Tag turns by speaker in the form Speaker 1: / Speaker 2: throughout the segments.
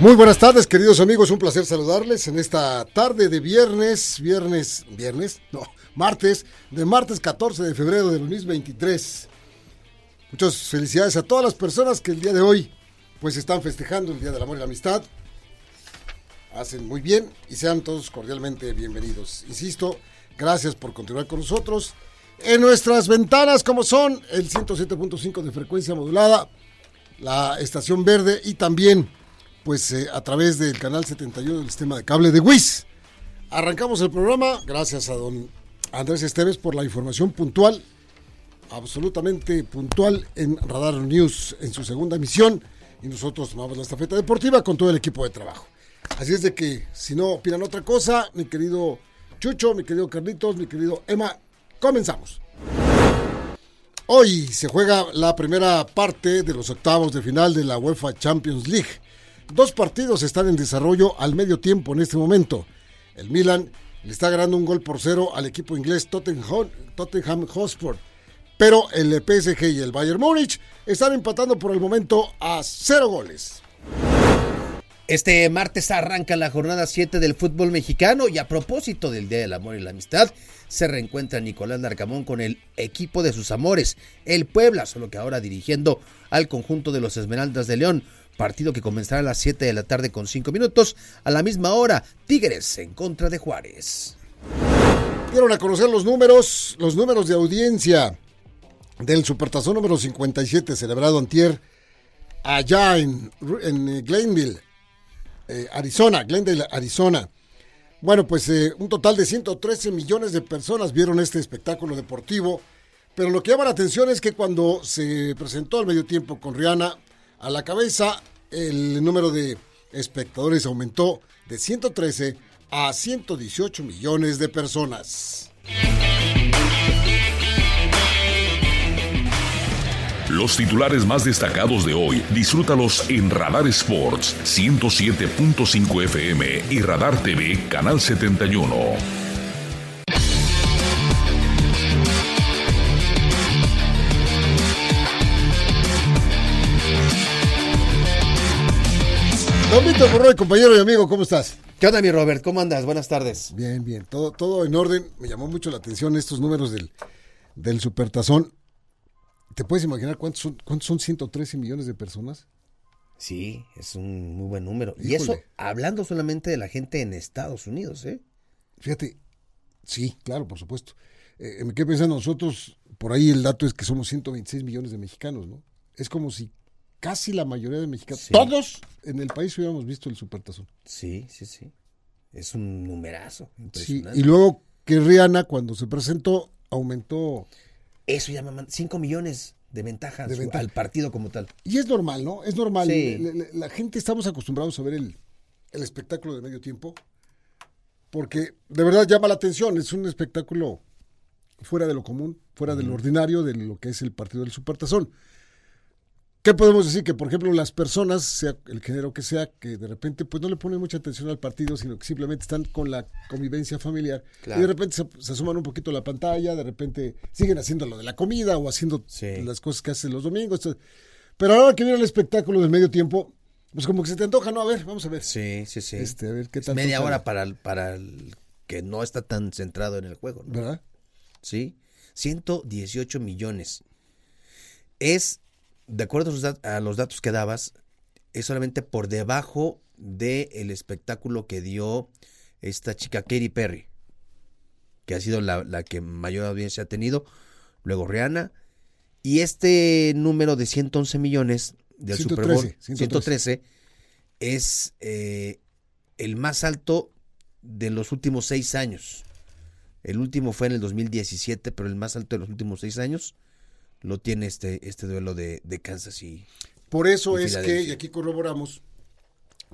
Speaker 1: Muy buenas tardes, queridos amigos. Un placer saludarles en esta tarde de viernes, viernes, viernes, no, martes, de martes 14 de febrero del 2023. Muchas felicidades a todas las personas que el día de hoy, pues están festejando el Día del Amor y la Amistad. Hacen muy bien y sean todos cordialmente bienvenidos. Insisto, gracias por continuar con nosotros. En nuestras ventanas, como son el 107.5 de frecuencia modulada, la estación verde y también pues eh, a través del canal 71 del sistema de cable de WIS. Arrancamos el programa, gracias a don Andrés Esteves por la información puntual, absolutamente puntual en Radar News en su segunda emisión y nosotros tomamos la estafeta deportiva con todo el equipo de trabajo. Así es de que si no opinan otra cosa, mi querido Chucho, mi querido Carlitos, mi querido Emma, comenzamos. Hoy se juega la primera parte de los octavos de final de la UEFA Champions League. Dos partidos están en desarrollo al medio tiempo en este momento. El Milan le está ganando un gol por cero al equipo inglés Tottenham, Tottenham Hotspur. Pero el PSG y el Bayern Múnich están empatando por el momento a cero goles.
Speaker 2: Este martes arranca la jornada 7 del fútbol mexicano y a propósito del Día del Amor y la Amistad, se reencuentra Nicolás Larcamón con el equipo de sus amores, el Puebla, solo que ahora dirigiendo al conjunto de los Esmeraldas de León partido que comenzará a las 7 de la tarde con 5 minutos. A la misma hora, Tigres en contra de Juárez.
Speaker 1: Dieron a conocer los números, los números de audiencia del Supertazón número 57 celebrado antier allá en, en eh, Glendale, eh, Arizona, Glendale, Arizona. Bueno, pues eh, un total de 113 millones de personas vieron este espectáculo deportivo. Pero lo que llama la atención es que cuando se presentó al medio tiempo con Rihanna a la cabeza, el número de espectadores aumentó de 113 a 118 millones de personas.
Speaker 3: Los titulares más destacados de hoy, disfrútalos en Radar Sports 107.5 FM y Radar TV Canal 71.
Speaker 1: Don Víctor Borroy, compañero y amigo, ¿cómo estás?
Speaker 2: ¿Qué onda, mi Robert? ¿Cómo andas? Buenas tardes.
Speaker 1: Bien, bien, todo, todo en orden. Me llamó mucho la atención estos números del, del Supertazón. ¿Te puedes imaginar cuántos son, cuántos son 113 millones de personas?
Speaker 2: Sí, es un muy buen número. Y eso hablando solamente de la gente en Estados Unidos, ¿eh?
Speaker 1: Fíjate, sí, claro, por supuesto. Eh, me quedé pensando nosotros, por ahí el dato es que somos 126 millones de mexicanos, ¿no? Es como si casi la mayoría de mexicanos, todos en el país hubiéramos visto el supertazón.
Speaker 2: Sí, sí, sí. Es un numerazo.
Speaker 1: Sí, y luego que Rihanna cuando se presentó aumentó...
Speaker 2: Eso ya 5 millones de ventajas al partido como tal.
Speaker 1: Y es normal, ¿no? Es normal. La, gente estamos acostumbrados a ver el, espectáculo de medio tiempo porque de verdad llama la atención. Es un espectáculo fuera de lo común, fuera de lo ordinario de lo que es el partido del Supertazón. ¿Qué podemos decir? Que, por ejemplo, las personas, sea el género que sea, que de repente pues no le ponen mucha atención al partido, sino que simplemente están con la convivencia familiar. Y de repente se, se, asoman un poquito a la pantalla, de repente siguen haciendo lo de la comida o haciendo las cosas que hacen los domingos. Pero ahora que viene el espectáculo del medio tiempo, pues como que se te antoja, ¿no? A ver, vamos a ver.
Speaker 2: Sí, sí, sí.
Speaker 1: Este, a ver qué tal.
Speaker 2: Media hora para el, para el que no está tan centrado en el juego, ¿no?
Speaker 1: ¿Verdad?
Speaker 2: Sí. 118 millones. Es de acuerdo a los datos que dabas, es solamente por debajo del espectáculo que dio esta chica Katy Perry, que ha sido la, que mayor audiencia ha tenido, luego Rihanna, y este número de 111 millones del Super Bowl 113, es eh, el más alto de los últimos seis años. El último fue en el 2017, pero el más alto de los últimos seis años lo tiene este, este duelo de, de Kansas y.
Speaker 1: Por eso
Speaker 2: y
Speaker 1: es que, y aquí corroboramos,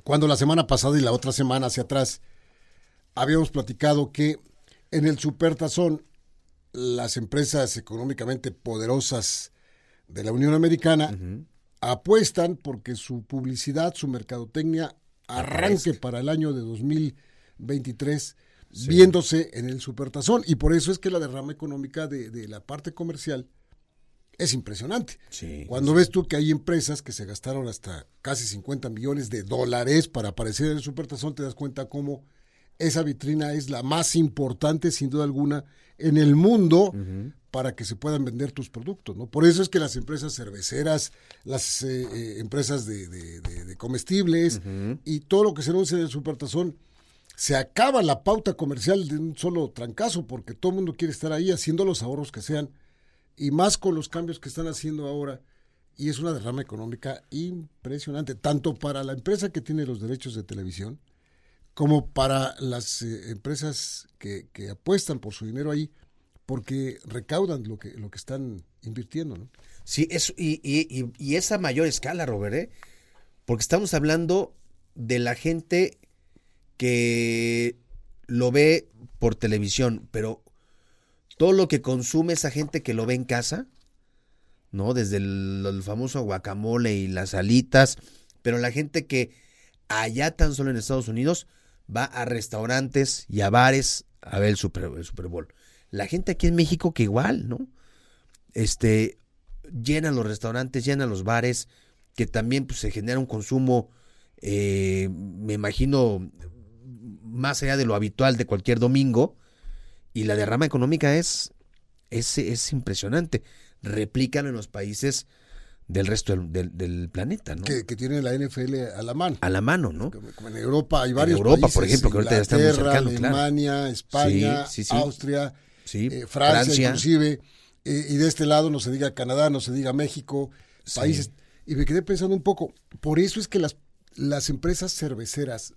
Speaker 1: cuando la semana pasada y la otra semana hacia atrás habíamos platicado que en el Supertazón las empresas económicamente poderosas de la Unión Americana apuestan porque su publicidad, su mercadotecnia arranque para el año de 2023 viéndose en el Supertazón. Y por eso es que la derrama económica de, de la parte comercial es impresionante.
Speaker 2: Sí.
Speaker 1: Cuando ves tú que hay empresas que se gastaron hasta casi 50 millones de dólares para aparecer en el Supertazón, te das cuenta cómo esa vitrina es la más importante, sin duda alguna, en el mundo para que se puedan vender tus productos. ¿no? Por eso es que las empresas cerveceras, las eh, eh, empresas de, de- de- de comestibles y todo lo que se anuncia en el Supertazón, se acaba la pauta comercial de un solo trancazo porque todo el mundo quiere estar ahí haciendo los ahorros que sean y más con los cambios que están haciendo ahora. Y es una derrama económica impresionante, tanto para la empresa que tiene los derechos de televisión, como para las eh, empresas que, apuestan por su dinero ahí, porque recaudan lo que, lo que están invirtiendo. ¿no?
Speaker 2: Sí, eso, y, y, y, y es a mayor escala, Robert, ¿eh? Porque estamos hablando de la gente que lo ve por televisión, pero todo lo que consume esa gente que lo ve en casa, ¿no? Desde el, famoso guacamole y las alitas, pero la gente que allá tan solo en Estados Unidos va a restaurantes y a bares a ver el Super, Bowl. La gente aquí en México que igual, ¿no? Este, llenan los restaurantes, llenan los bares, que también pues, se genera un consumo, eh, me imagino, más allá de lo habitual de cualquier domingo, y la derrama económica es, es, es impresionante. Replícalo en los países del resto del, del- del planeta, ¿no?
Speaker 1: Que, que tiene la NFL a la mano.
Speaker 2: A la mano, ¿no?
Speaker 1: Como en Europa hay varios
Speaker 2: Europa,
Speaker 1: países,
Speaker 2: por ejemplo, que ahorita ya está muy cercano, claro.
Speaker 1: Alemania, España,
Speaker 2: Sí, sí, sí.
Speaker 1: Austria, eh, Francia,
Speaker 2: Francia.
Speaker 1: inclusive, eh, y de este lado no se diga Canadá, no se diga México, países. Y me quedé pensando un poco, por eso es que las, las empresas cerveceras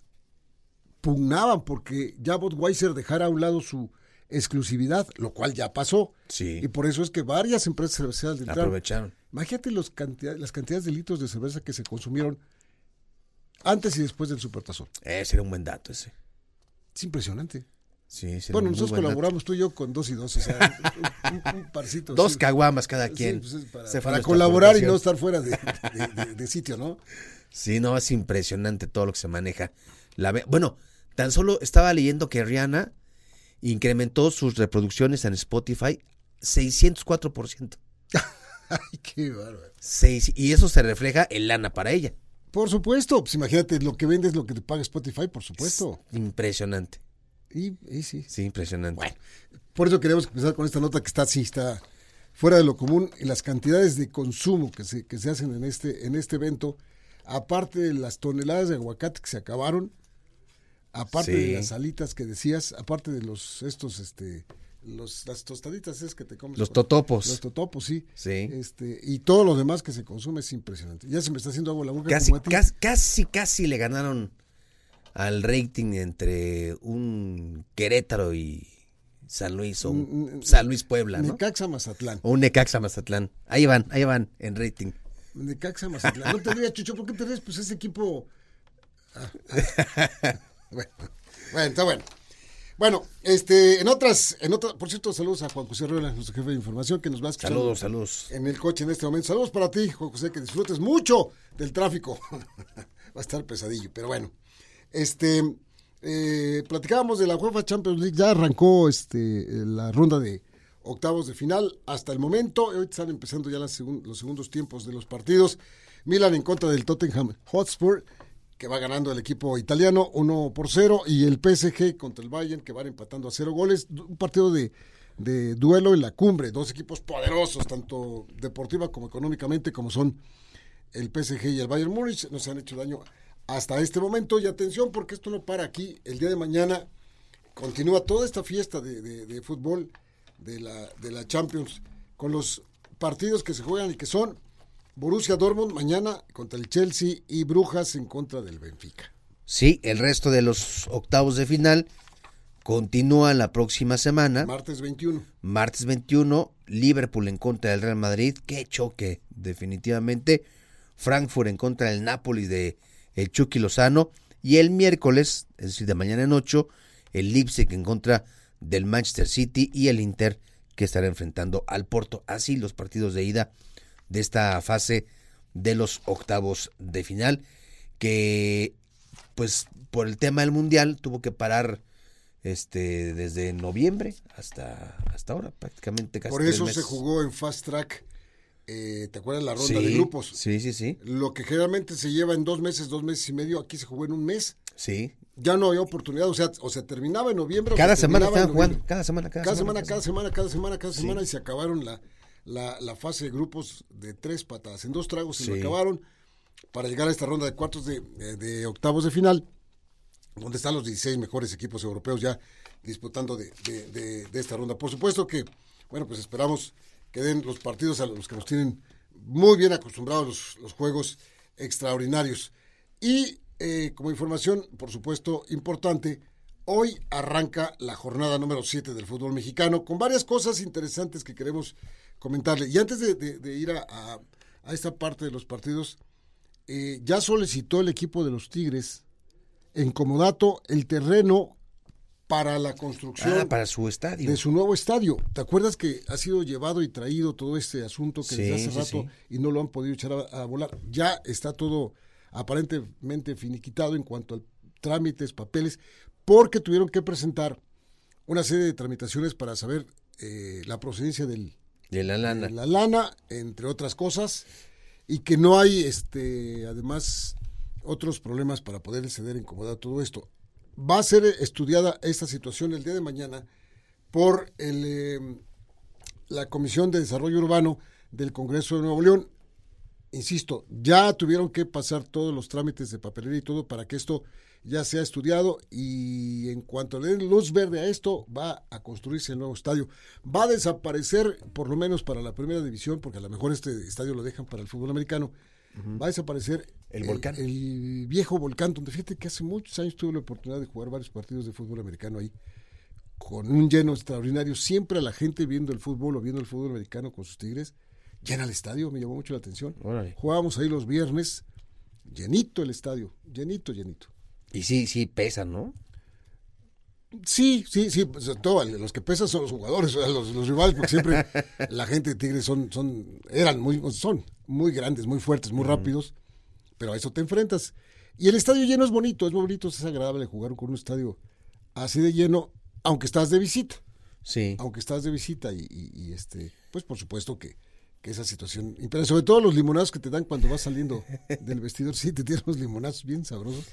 Speaker 1: pugnaban porque ya Budweiser dejara a un lado su exclusividad, lo cual ya pasó.
Speaker 2: Sí.
Speaker 1: Y por eso es que varias empresas cerveceras entraron.
Speaker 2: Aprovecharon.
Speaker 1: Imagínate los cantidad- las cantidades de litros de cerveza que se consumieron antes y después del supertazón.
Speaker 2: Ese era un buen dato ese.
Speaker 1: Es impresionante.
Speaker 2: Sí, sí,
Speaker 1: Bueno, nosotros
Speaker 2: dato.
Speaker 1: colaboramos tú y yo con dos y dos, o sea, un, un- un parcito.
Speaker 2: Dos
Speaker 1: sí.
Speaker 2: caguamas cada
Speaker 1: Sí,
Speaker 2: quien.
Speaker 1: pues es para,
Speaker 2: fue
Speaker 1: para colaborar y no estar fuera de, de- de- de sitio, ¿no?
Speaker 2: Sí, no, es impresionante todo lo que se maneja. La bueno, tan solo estaba leyendo que Rihanna incrementó sus reproducciones en Spotify 604%.
Speaker 1: Ay, qué bárbaro.
Speaker 2: Seis- y eso se refleja en lana para ella.
Speaker 1: Por supuesto, pues imagínate, lo que vendes, lo que te paga Spotify, por supuesto.
Speaker 2: Impresionante.
Speaker 1: Y, y sí.
Speaker 2: Sí, impresionante.
Speaker 1: Bueno, por eso queremos empezar con esta nota que está así, está fuera de lo común y las cantidades de consumo que se, que se hacen en este, en este evento, aparte de las toneladas de aguacate que se acabaron, aparte
Speaker 2: Sí.
Speaker 1: de las alitas que decías, aparte de los estos, este, los, las tostaditas es que te comes.
Speaker 2: Los totopos.
Speaker 1: Los totopos, sí.
Speaker 2: Sí.
Speaker 1: Este, y todo lo demás que se consume es impresionante. Ya se me está haciendo agua la boca
Speaker 2: Casi,
Speaker 1: como a ti.
Speaker 2: casi, casi, casi le ganaron al rating entre un Querétaro y San Luis o un San Luis Puebla, ¿no?
Speaker 1: Necaxa Mazatlán.
Speaker 2: O un Necaxa Mazatlán. Ahí van, ahí van en rating.
Speaker 1: Necaxa Mazatlán. No te rías, Chucho, ¿por qué te ríes? Pues ese equipo. Ah, ah. bueno, bueno, está bueno. Bueno, este, en otras, en otras, por cierto, saludos a Juan José Ruela, nuestro jefe de información, que nos va a escuchar
Speaker 2: Saludos, saludos.
Speaker 1: en el coche en este momento. Saludos para ti, Juan José, que disfrutes mucho del tráfico. va a estar pesadillo, pero bueno. Este, eh, platicábamos de la UEFA Champions League, ya arrancó este, la ronda de octavos de final hasta el momento. Hoy están empezando ya las segun- los segundos tiempos de los partidos. Milan en contra del Tottenham Hotspur, que va ganando el equipo italiano 1 por 0, y el PSG contra el Bayern, que van empatando a 0 goles. Un partido de, de duelo en la cumbre, dos equipos poderosos, tanto deportiva como económicamente, como son el PSG y el Bayern Múnich, no se han hecho daño hasta este momento. Y atención, porque esto no para aquí. El día de mañana continúa toda esta fiesta de, de- de fútbol de la, de la Champions con los partidos que se juegan y que son Borussia Dortmund mañana contra el Chelsea y Brujas en contra del Benfica.
Speaker 2: Sí, el resto de los octavos de final Continúa la próxima semana.
Speaker 1: Martes 21.
Speaker 2: Martes 21, Liverpool en contra del Real Madrid. Qué choque, definitivamente. Frankfurt en contra del Napoli de el Chucky Lozano. Y el miércoles, es decir, de mañana en 8, el Leipzig en contra del Manchester City y el Inter que estará enfrentando al Porto. Así los partidos de ida de esta fase de los octavos de final. Que, pues, por el tema del Mundial tuvo que parar este desde noviembre hasta hasta ahora prácticamente casi
Speaker 1: Por eso se jugó en Fast Track. eh, ¿Te acuerdas la ronda
Speaker 2: Sí,
Speaker 1: de grupos?
Speaker 2: Sí, sí, sí.
Speaker 1: Lo que generalmente se lleva en dos meses, dos meses y medio, aquí se jugó en un mes.
Speaker 2: Sí.
Speaker 1: Ya no había oportunidad, o sea, o se terminaba en noviembre. o
Speaker 2: Cada
Speaker 1: se
Speaker 2: semana estaban jugando, cada semana, cada,
Speaker 1: Cada
Speaker 2: semana,
Speaker 1: semana, cada semana, cada semana, cada
Speaker 2: Sí.
Speaker 1: semana, y se acabaron la, la, la fase de grupos de tres patadas. En dos tragos se lo acabaron para llegar a esta ronda de cuartos de, de- de octavos de final, donde están los 16 mejores equipos europeos ya disputando de, de- de- de esta ronda. Por supuesto que, bueno, pues esperamos que den los partidos a los que nos tienen muy bien acostumbrados los, los juegos extraordinarios. Y eh, como información, por supuesto, importante, hoy arranca la jornada número 7 del fútbol mexicano con varias cosas interesantes que queremos comentarle. Y antes de, de- de ir a, a- a esta parte de los partidos, eh, ya solicitó el equipo de los Tigres en Comodato el terreno para la construcción
Speaker 2: Ah, para su estadio.
Speaker 1: de su nuevo estadio. ¿Te acuerdas que ha sido llevado y traído todo este asunto que desde hace rato
Speaker 2: sí.
Speaker 1: y no lo han podido echar a, a volar? Ya está todo aparentemente finiquitado en cuanto a trámites, papeles, porque tuvieron que presentar una serie de tramitaciones para saber eh, la procedencia del,
Speaker 2: de la lana.
Speaker 1: de la lana, entre otras cosas, y que no hay, este, además, otros problemas para poder ceder en comodidad todo esto. Va a ser estudiada esta situación el día de mañana por el, eh, la Comisión de Desarrollo Urbano del Congreso de Nuevo León. Insisto, ya tuvieron que pasar todos los trámites de papelería y todo para que esto ya sea estudiado y en cuanto le den luz verde a esto, va a construirse el nuevo estadio. Va a desaparecer, por lo menos para la primera división, porque a lo mejor este estadio lo dejan para el fútbol americano, va a desaparecer
Speaker 2: El volcán.
Speaker 1: el viejo volcán, donde fíjate que hace muchos años tuve la oportunidad de jugar varios partidos de fútbol americano ahí, con un lleno extraordinario, siempre a la gente viendo el fútbol o viendo el fútbol americano con sus tigres, llena el estadio, me llamó mucho la atención.
Speaker 2: Órale.
Speaker 1: Jugábamos ahí los viernes, llenito el estadio, llenito, llenito.
Speaker 2: Y sí, sí pesa, ¿no?
Speaker 1: Sí, sí, sí, pues, todo, los que pesan son los jugadores, los, los rivales, porque siempre la gente de Tigres son, son, eran muy, son muy grandes, muy fuertes, muy rápidos, pero a eso te enfrentas. Y el estadio lleno es bonito, es bonito, es agradable jugar con un estadio así de lleno, aunque estás de visita,
Speaker 2: Sí.
Speaker 1: aunque estás de visita y, y- y, este, pues por supuesto que, que esa situación, pero sobre todo los limonados que te dan cuando vas saliendo del vestidor, sí, te tiran unos limonazos bien sabrosos.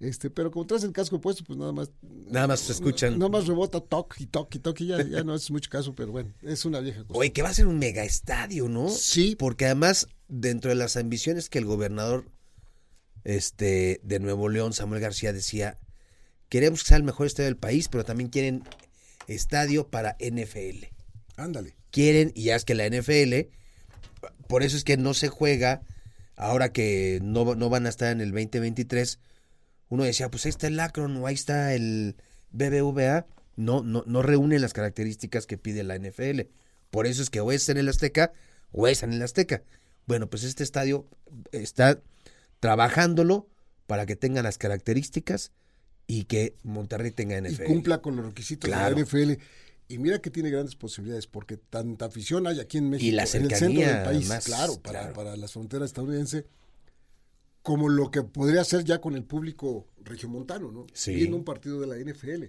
Speaker 1: Este, pero como traes el casco puesto, pues nada más
Speaker 2: Nada más se escuchan.
Speaker 1: Nada más rebota toc y toc y toc y ya, ya no es mucho caso, pero bueno, es una vieja cosa.
Speaker 2: Oye, que va a ser un mega estadio, ¿no?
Speaker 1: Sí.
Speaker 2: Porque además, dentro de las ambiciones que el gobernador este, de Nuevo León, Samuel García, decía, queremos que sea el mejor estadio del país, pero también quieren estadio para NFL.
Speaker 1: Ándale.
Speaker 2: quieren, y ya es que la NFL, por eso es que no se juega, ahora que no, no van a estar en el 2023, uno decía, pues ahí está el Akron o ahí está el BBVA, no, no, no reúnen las características que pide la NFL. Por eso es que o es en el Azteca o es en el Azteca. Bueno, pues este estadio está trabajándolo para que tenga las características y que Monterrey tenga
Speaker 1: Y
Speaker 2: NFL.
Speaker 1: cumpla con los requisitos
Speaker 2: Claro.
Speaker 1: de la NFL. Y mira que tiene grandes posibilidades, porque tanta afición hay aquí en México,
Speaker 2: Y la
Speaker 1: en el centro
Speaker 2: cercanía,
Speaker 1: del país,
Speaker 2: además,
Speaker 1: claro, para,
Speaker 2: claro.
Speaker 1: para las fronteras estadounidenses, como lo que podría hacer ya con el público regiomontano, ¿no?
Speaker 2: Sí.
Speaker 1: Viendo un partido de la NFL.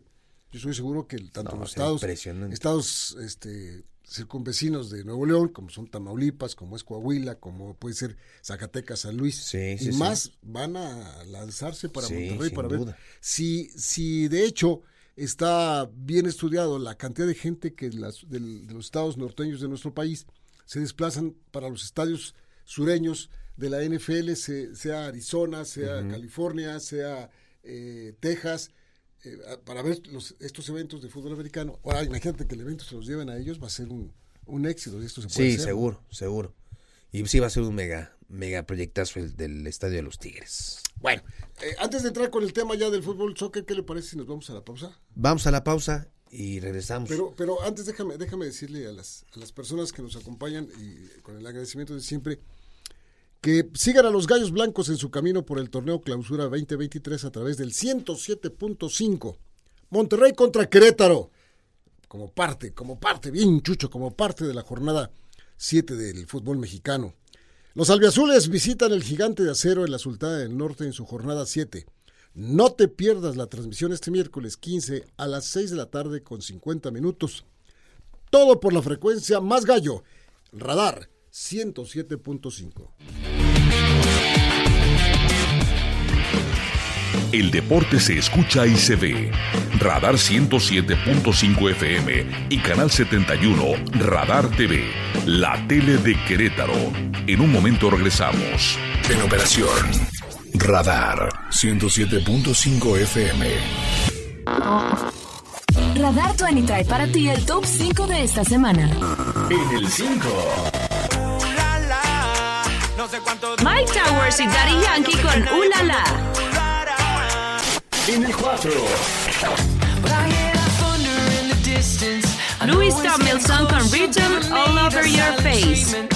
Speaker 1: Yo soy seguro que tanto
Speaker 2: No,
Speaker 1: los estados, estados este, circunvecinos de Nuevo León, como son Tamaulipas, como es Coahuila, como puede ser Zacatecas, San Luis,
Speaker 2: Sí,
Speaker 1: y
Speaker 2: sí.
Speaker 1: más van a lanzarse para Monterrey para ver si, si de hecho está bien estudiado la cantidad de gente que las, del- de los estados norteños de nuestro país se desplazan para los estadios sureños de la NFL, se- sea Arizona, sea California, sea eh, Texas, eh, para ver los, estos eventos de fútbol americano. Ahora, imagínate que el evento se los lleven a ellos, va a ser un, un éxito. Esto se puede
Speaker 2: Sí,
Speaker 1: hacer.
Speaker 2: seguro, seguro. Y sí va a ser un mega, megaproyectazo el del Estadio de los Tigres.
Speaker 1: Bueno, eh, antes de entrar con el tema ya del fútbol soccer, ¿qué le parece si nos vamos a la pausa?
Speaker 2: Vamos a la pausa y regresamos.
Speaker 1: Pero, pero antes déjame, déjame decirle a las, a las personas que nos acompañan y con el agradecimiento de siempre que sigan a los Gallos Blancos en su camino por el torneo Clausura 2023 a través del 107.5. Monterrey contra Querétaro. Como parte, como parte, bien chucho, como parte de la jornada 7 del fútbol mexicano. Los albiazules visitan el gigante de acero en la Sultana del Norte en su jornada 7. No te pierdas la transmisión este miércoles 15 a las 6 de la tarde con 50 minutos. Todo por la frecuencia más gallo. Radar 107.5.
Speaker 3: El deporte se escucha y se ve. Radar 107.5 FM y Canal 71 Radar TV, la tele de Querétaro. En un momento regresamos. En operación. Radar 107.5 FM.
Speaker 4: Radar 20 trae para ti el top 5 de esta semana.
Speaker 3: En el 5.
Speaker 4: Mike Towers y Daddy Yankee con Ulala.
Speaker 3: En el 4.
Speaker 4: Louis Tomlinson con Rhythm All Over Your Face.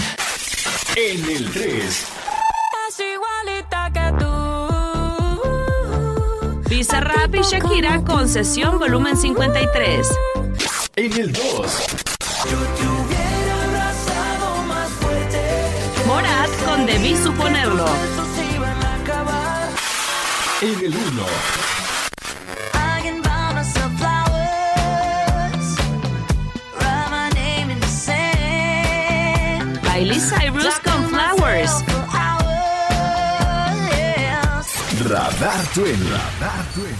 Speaker 3: En el 3.
Speaker 4: Bizarrap y Shakira con Sesión Volumen 53.
Speaker 3: En el 2.
Speaker 4: Morat con Debí Suponerlo.
Speaker 3: En el 1.
Speaker 4: Miley Cyrus con Flowers.
Speaker 3: Radar 20. Radar 20.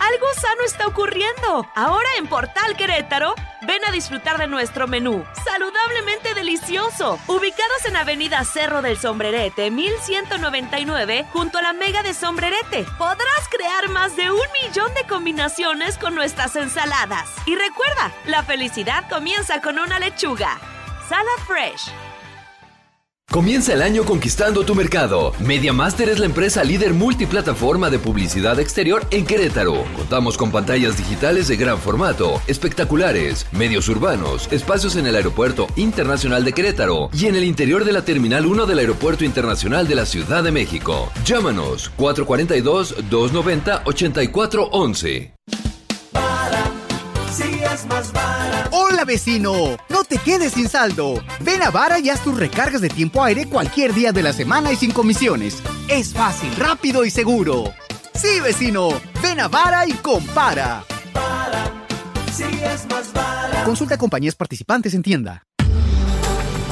Speaker 4: Algo sano está ocurriendo. Ahora en Portal Querétaro, ven a disfrutar de nuestro menú, saludablemente delicioso. Ubicados en Avenida Cerro del Sombrerete, 1199, junto a la Mega de Sombrerete, podrás crear más de un millón de combinaciones con nuestras ensaladas. Y recuerda, la felicidad comienza con una lechuga. Salad Fresh.
Speaker 5: Comienza el año conquistando tu mercado. MediaMaster es la empresa líder multiplataforma de publicidad exterior en Querétaro. Contamos con pantallas digitales de gran formato, espectaculares, medios urbanos, espacios en el Aeropuerto Internacional de Querétaro y en el interior de la Terminal 1 del Aeropuerto Internacional de la Ciudad de México. Llámanos 442-290-8411.
Speaker 6: Vecino, no te quedes sin saldo. Ven a Vara y haz tus recargas de tiempo aire cualquier día de la semana y sin comisiones. Es fácil, rápido y seguro. Sí vecino, ven a Vara y compara. Consulta compañías participantes en tienda.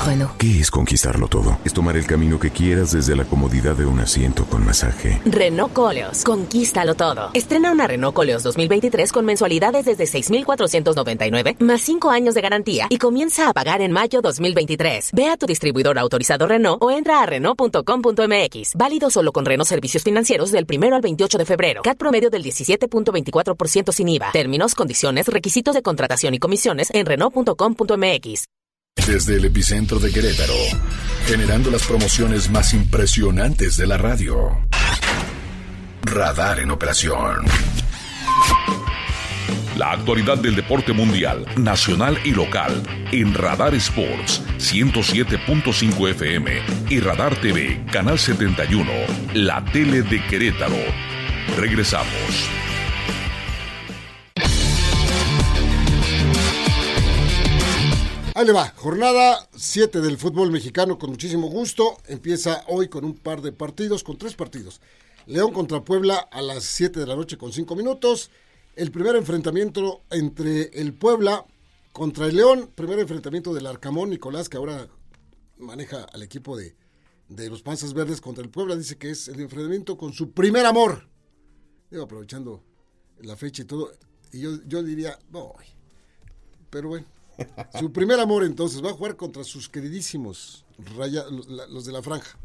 Speaker 7: Renault.
Speaker 3: ¿Qué es conquistarlo todo? Es tomar el camino que quieras desde la comodidad de un asiento con masaje.
Speaker 7: Renault Coleos. Conquístalo todo. Estrena una Renault Coleos 2023 con mensualidades desde 6,499 más 5 años de garantía y comienza a pagar en mayo 2023. Ve a tu distribuidor autorizado Renault o entra a Renault.com.mx. Válido solo con Renault Servicios Financieros del 1 al 28 de febrero. CAT promedio del 17.24% sin IVA. Términos, condiciones, requisitos de contratación y comisiones en Renault.com.mx.
Speaker 3: Desde el epicentro de Querétaro, generando las promociones más impresionantes de la radio. Radar en operación. La actualidad del deporte mundial, nacional y local en Radar Sports 107.5 FM y Radar TV, Canal 71, la tele de Querétaro. Regresamos.
Speaker 1: Ahí le va, jornada 7 del fútbol mexicano con muchísimo gusto. Empieza hoy con un par de partidos, con tres partidos. León contra Puebla a las 7 de la noche con 5 minutos. El primer enfrentamiento entre el Puebla contra el León. Primer enfrentamiento del Arcamón Nicolás, que ahora maneja al equipo de, de los Panzas Verdes contra el Puebla. Dice que es el enfrentamiento con su primer amor. Digo, aprovechando la fecha y todo. Y yo, yo diría, no. Pero bueno. Su primer amor entonces va a jugar contra sus queridísimos raya, los de la franja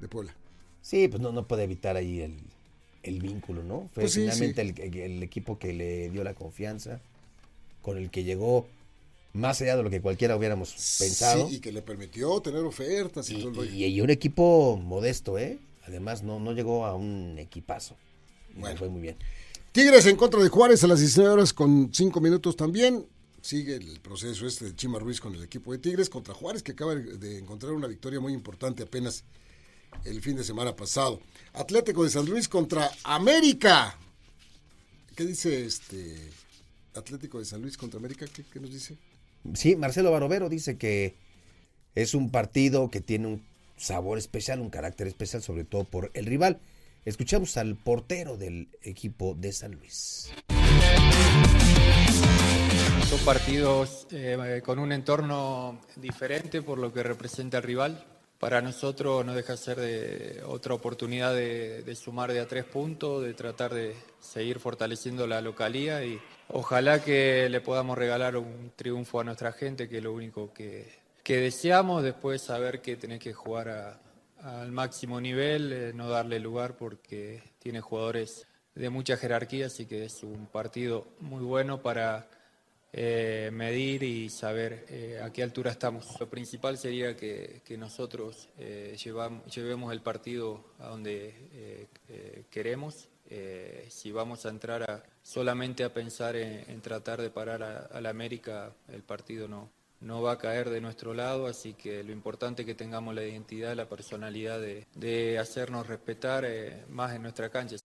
Speaker 1: de Puebla.
Speaker 2: Sí, pues no, no puede evitar ahí el, el vínculo, ¿no? Fue
Speaker 1: Pues sí,
Speaker 2: finalmente El, el equipo que le dio la confianza, con el que llegó más allá de lo que cualquiera hubiéramos pensado.
Speaker 1: Sí, y que le permitió tener ofertas y,
Speaker 2: Y,
Speaker 1: todo
Speaker 2: y- y un equipo modesto, ¿eh? Además, no, no llegó a un equipazo.
Speaker 1: Bueno.
Speaker 2: fue muy bien.
Speaker 1: Tigres en contra de Juárez a las 19 horas con 5 minutos también. Sigue el proceso este de Chima Ruiz con el equipo de Tigres contra Juárez, que acaba de encontrar una victoria muy importante apenas el fin de semana pasado. Atlético de San Luis contra América. ¿Qué dice este Atlético de San Luis contra América? ¿Qué, nos dice?
Speaker 2: Sí, Marcelo Barovero dice que es un partido que tiene un sabor especial, un carácter especial, sobre todo por el rival. Escuchamos al portero del equipo de San Luis.
Speaker 8: Son partidos eh, con un entorno diferente por lo que representa el rival. Para nosotros no deja de ser de otra oportunidad de, de sumar de a tres puntos, de tratar de seguir fortaleciendo la localía y ojalá que le podamos regalar un triunfo a nuestra gente, que es lo único que, que deseamos. Después saber que tenés que jugar a- al máximo nivel, eh, no darle lugar porque tiene jugadores de mucha jerarquía, así que es un partido muy bueno para eh, medir y saber eh, a qué altura estamos. Lo principal sería que, que nosotros eh, llevam- llevemos el partido a donde eh, eh, queremos. Si vamos a entrar a, solamente a pensar en, tratar de parar a, la América, el partido no, no va a caer de nuestro lado, así que lo importante es que tengamos la identidad, la personalidad de, de hacernos respetar más en nuestra cancha.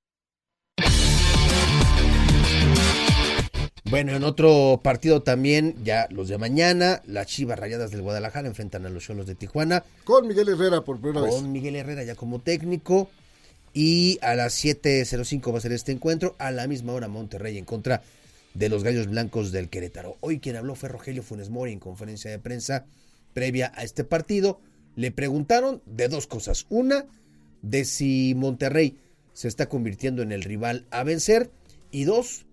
Speaker 2: Bueno, en otro partido también, ya los de mañana, las Chivas Rayadas del Guadalajara enfrentan a los Cholos de Tijuana
Speaker 1: Con Miguel Herrera por primera vez.
Speaker 2: con Miguel Herrera ya como técnico. Y a las 7.05 va a ser este encuentro. A la misma hora Monterrey en contra de los Gallos Blancos del Querétaro. Hoy quien habló fue Rogelio Funes Mori en conferencia de prensa previa a este partido. Le preguntaron de dos cosas. Una, de si Monterrey se está convirtiendo en el rival a vencer. Y dos,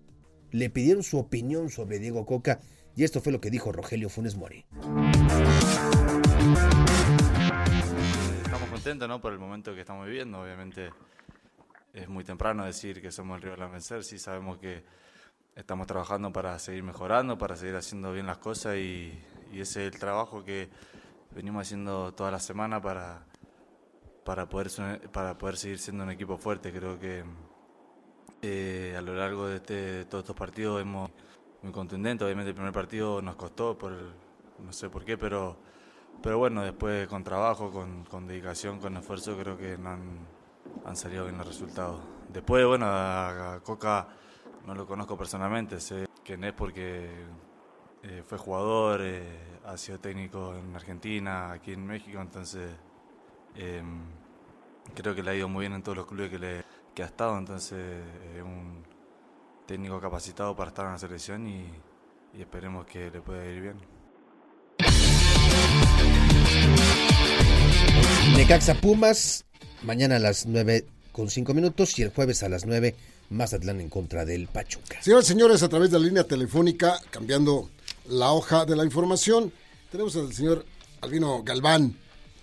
Speaker 2: le pidieron su opinión sobre Diego Coca. Y esto fue lo que dijo Rogelio Funes Mori.
Speaker 9: Estamos contentos ¿no? por el momento que estamos viviendo. Obviamente es muy temprano decir que somos el rival a vencer. Sí sabemos que estamos trabajando para seguir mejorando, para seguir haciendo bien las cosas y, y ese es el trabajo que venimos haciendo toda la semana para, para, poder, para poder seguir siendo un equipo fuerte. Creo que eh, a lo largo de, este- todos estos partidos hemos muy contundentes. Obviamente el primer partido nos costó por no sé por qué, pero pero bueno, después con trabajo, con, dedicación, con esfuerzo, creo que no han, han salido bien los resultados. Después, bueno, a, Coca no lo conozco personalmente, sé quién es porque eh, fue jugador, eh, ha sido técnico en Argentina, aquí en México, entonces eh, creo que le ha ido muy bien en todos los clubes que, le, que ha estado, entonces es un técnico capacitado para estar en la selección y, y esperemos que le pueda ir bien.
Speaker 2: Necaxa Pumas, mañana a las 9 con 5 minutos y el jueves a las 9 Mazatlán en contra del Pachuca.
Speaker 1: Señoras y señores, a través de la línea telefónica, cambiando la hoja de la información, tenemos al señor Albino Galván,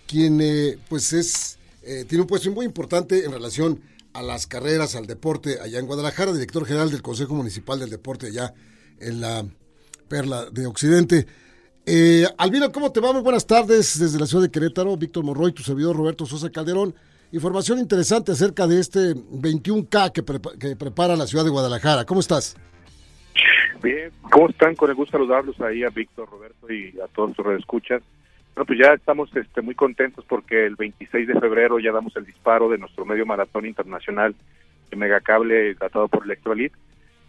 Speaker 1: quien eh, pues es eh, tiene un puesto muy importante en relación a las carreras, al deporte allá en Guadalajara, director general del Consejo Municipal del Deporte allá en la Perla de Occidente. Eh, Albino, ¿cómo te va? Muy buenas tardes desde la ciudad de Querétaro. Víctor Morroy, tu servidor Roberto Sosa Calderón. Información interesante acerca de este 21K que, prepa- que prepara la ciudad de Guadalajara. ¿Cómo estás?
Speaker 10: Bien, ¿cómo están? Con el gusto saludarlos ahí a Víctor, Roberto y a todos sus redescuchas. Bueno, pues ya estamos este, muy contentos porque el 26 de febrero ya damos el disparo de nuestro medio maratón internacional de Megacable tratado por Electrolit.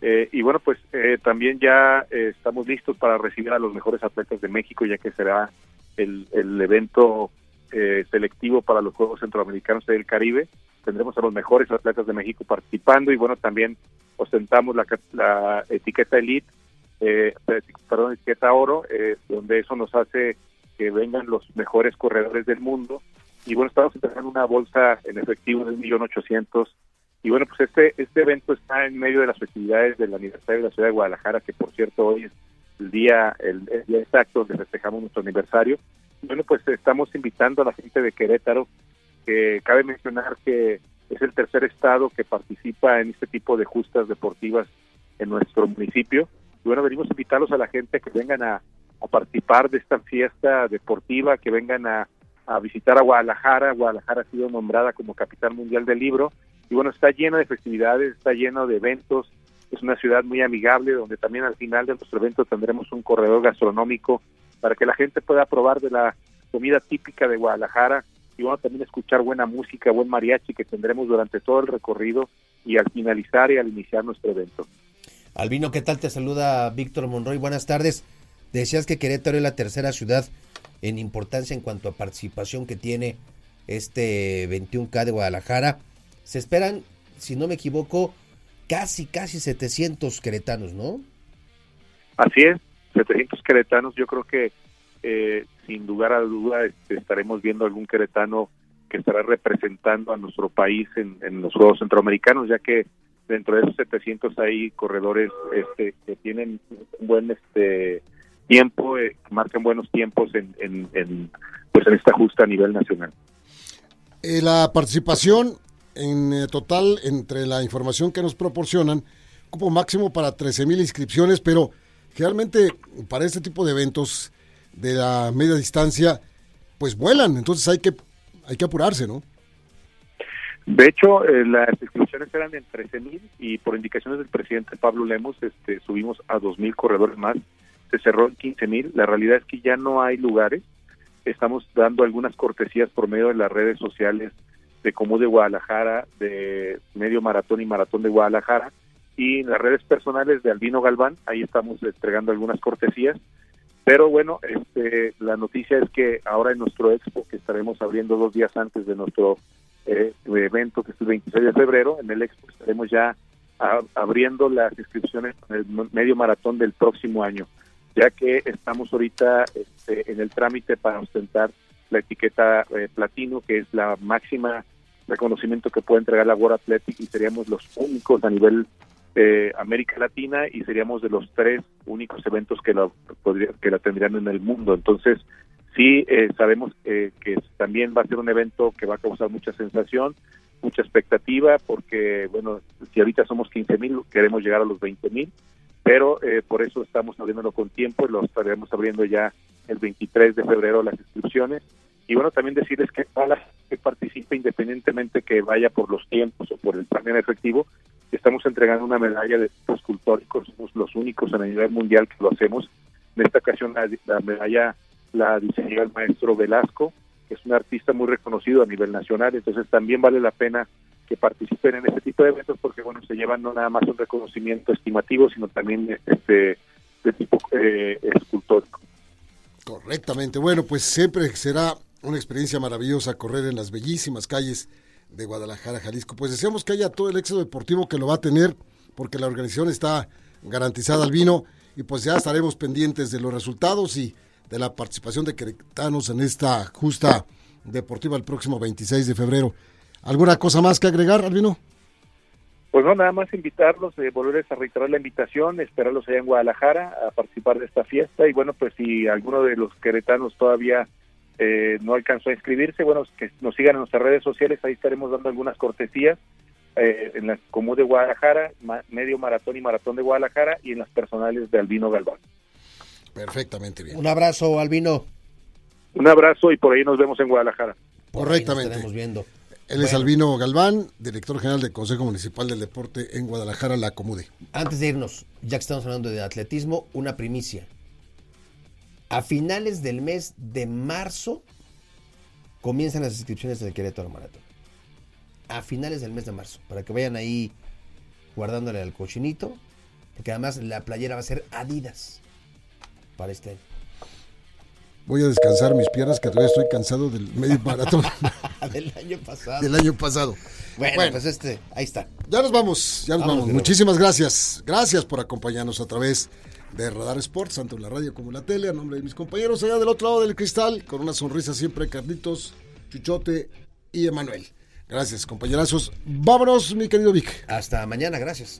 Speaker 10: Eh, y bueno, pues eh, también ya eh, estamos listos para recibir a los mejores atletas de México, ya que será el, el evento eh, selectivo para los Juegos Centroamericanos del Caribe. Tendremos a los mejores atletas de México participando y bueno, también ostentamos la, la etiqueta Elite, eh, perdón, etiqueta Oro, donde eso nos hace que vengan los mejores corredores del mundo. Y bueno, estamos entregando una bolsa en efectivo de un millón ochocientos. Y bueno, pues este, este evento está en medio de las festividades del aniversario de la ciudad de Guadalajara, que por cierto hoy es el día, el, el día exacto donde festejamos nuestro aniversario. Y bueno, pues estamos invitando a la gente de Querétaro, que cabe mencionar que es el tercer estado que participa en este tipo de justas deportivas en nuestro municipio. Y bueno, venimos a invitarlos a la gente que vengan a, a participar de esta fiesta deportiva, que vengan a, visitar a Guadalajara. Guadalajara ha sido nombrada como capital mundial del libro y bueno, está lleno de festividades, está lleno de eventos, es una ciudad muy amigable donde también al final de nuestro evento tendremos un corredor gastronómico para que la gente pueda probar de la comida típica de Guadalajara y bueno, también escuchar buena música, buen mariachi que tendremos durante todo el recorrido y al finalizar y al iniciar nuestro evento.
Speaker 2: Albino, ¿qué tal? Te saluda Víctor Monroy. Buenas tardes. Decías que Querétaro es la tercera ciudad en importancia en cuanto a participación que tiene este 21K de Guadalajara. Se esperan, si no me equivoco, casi, casi 700 queretanos, ¿no?
Speaker 10: Así es, 700 queretanos. Yo creo que eh, sin lugar a duda este, estaremos viendo algún queretano que estará representando a nuestro país en, en, los Juegos Centroamericanos, ya que dentro de esos 700 hay corredores este, que tienen un buen este tiempo, eh, marcan buenos tiempos en, en, en, pues en esta justa a nivel nacional.
Speaker 1: Eh, la participación en eh, total, entre la información que nos proporcionan, cupo máximo para 13 mil inscripciones, pero realmente para este tipo de eventos de la media distancia, pues vuelan, entonces hay que, hay que apurarse, ¿no?
Speaker 10: De hecho, eh, las inscripciones eran en 13 mil y por indicaciones del presidente Pablo Lemos este, subimos a 2 mil corredores más, se cerró en 15 mil, la realidad es que ya no hay lugares, estamos dando algunas cortesías por medio de las redes sociales de Comú de Guadalajara, de Medio Maratón y Maratón de Guadalajara, y en las redes personales de Albino Galván, ahí estamos entregando algunas cortesías. Pero bueno, este, la noticia es que ahora en nuestro expo, que estaremos abriendo dos días antes de nuestro eh, evento, que es el 26 de febrero, en el expo estaremos ya abriendo las inscripciones en el medio maratón del próximo año, ya que estamos ahorita este, en el trámite para ostentar la etiqueta eh, platino, que es la máxima reconocimiento que puede entregar la World Athletic y seríamos los únicos a nivel eh, América Latina y seríamos de los tres únicos eventos que la, podría, que la tendrían en el mundo. Entonces, sí eh, sabemos eh, que también va a ser un evento que va a causar mucha sensación, mucha expectativa, porque, bueno, si ahorita somos 15 mil, queremos llegar a los 20 mil, pero eh, por eso estamos abriéndolo con tiempo y lo estaremos abriendo ya el 23 de febrero las inscripciones. Y bueno, también decirles que para que participe independientemente que vaya por los tiempos o por el premio efectivo, estamos entregando una medalla de tipos somos los únicos a nivel mundial que lo hacemos. En esta ocasión la, la medalla la diseñó el maestro Velasco, que es un artista muy reconocido a nivel nacional, entonces también vale la pena que participen en este tipo de eventos porque bueno se llevan no nada más un reconocimiento estimativo sino también este de tipo eh, escultórico
Speaker 1: correctamente bueno pues siempre será una experiencia maravillosa correr en las bellísimas calles de Guadalajara, Jalisco. Pues deseamos que haya todo el éxito deportivo que lo va a tener, porque la organización está garantizada al vino y pues ya estaremos pendientes de los resultados y de la participación de queretanos en esta justa deportiva el próximo 26 de febrero. ¿Alguna cosa más que agregar, Albino?
Speaker 10: Pues no, nada más invitarlos, eh, volverles a reiterar la invitación, esperarlos allá en Guadalajara a participar de esta fiesta y bueno, pues si alguno de los queretanos todavía eh, no alcanzó a inscribirse, bueno, que nos sigan en nuestras redes sociales, ahí estaremos dando algunas cortesías eh, en la Común de Guadalajara, ma Medio Maratón y Maratón de Guadalajara y en las personales de Albino Galván.
Speaker 1: Perfectamente bien.
Speaker 2: Un abrazo, Albino.
Speaker 10: Un abrazo y por ahí nos vemos en Guadalajara.
Speaker 1: Correctamente.
Speaker 2: Nos viendo.
Speaker 1: Él bueno. es Albino Galván, director general del Consejo Municipal del Deporte en Guadalajara, la Comude.
Speaker 2: Antes de irnos, ya que estamos hablando de atletismo, una primicia. A finales del mes de marzo comienzan las inscripciones del Querétaro Maratón. A finales del mes de marzo, para que vayan ahí guardándole al cochinito, porque además la playera va a ser Adidas para este año.
Speaker 1: Voy a descansar mis piernas que todavía estoy cansado del medio maratón.
Speaker 2: del año pasado.
Speaker 1: Del año pasado.
Speaker 2: Bueno, bueno, pues este, ahí está.
Speaker 1: Ya nos vamos, ya nos vamos. vamos. Muchísimas gracias. Gracias por acompañarnos a través de Radar Sports, tanto en la radio como en la tele, a nombre de mis compañeros allá del otro lado del cristal, con una sonrisa siempre, Carlitos, Chuchote y Emanuel. Gracias, compañerazos. Vámonos, mi querido Vic.
Speaker 2: Hasta mañana, gracias.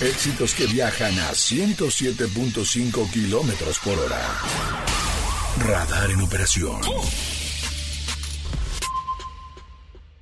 Speaker 11: Éxitos que viajan a 107.5 kilómetros por hora. Radar en operación.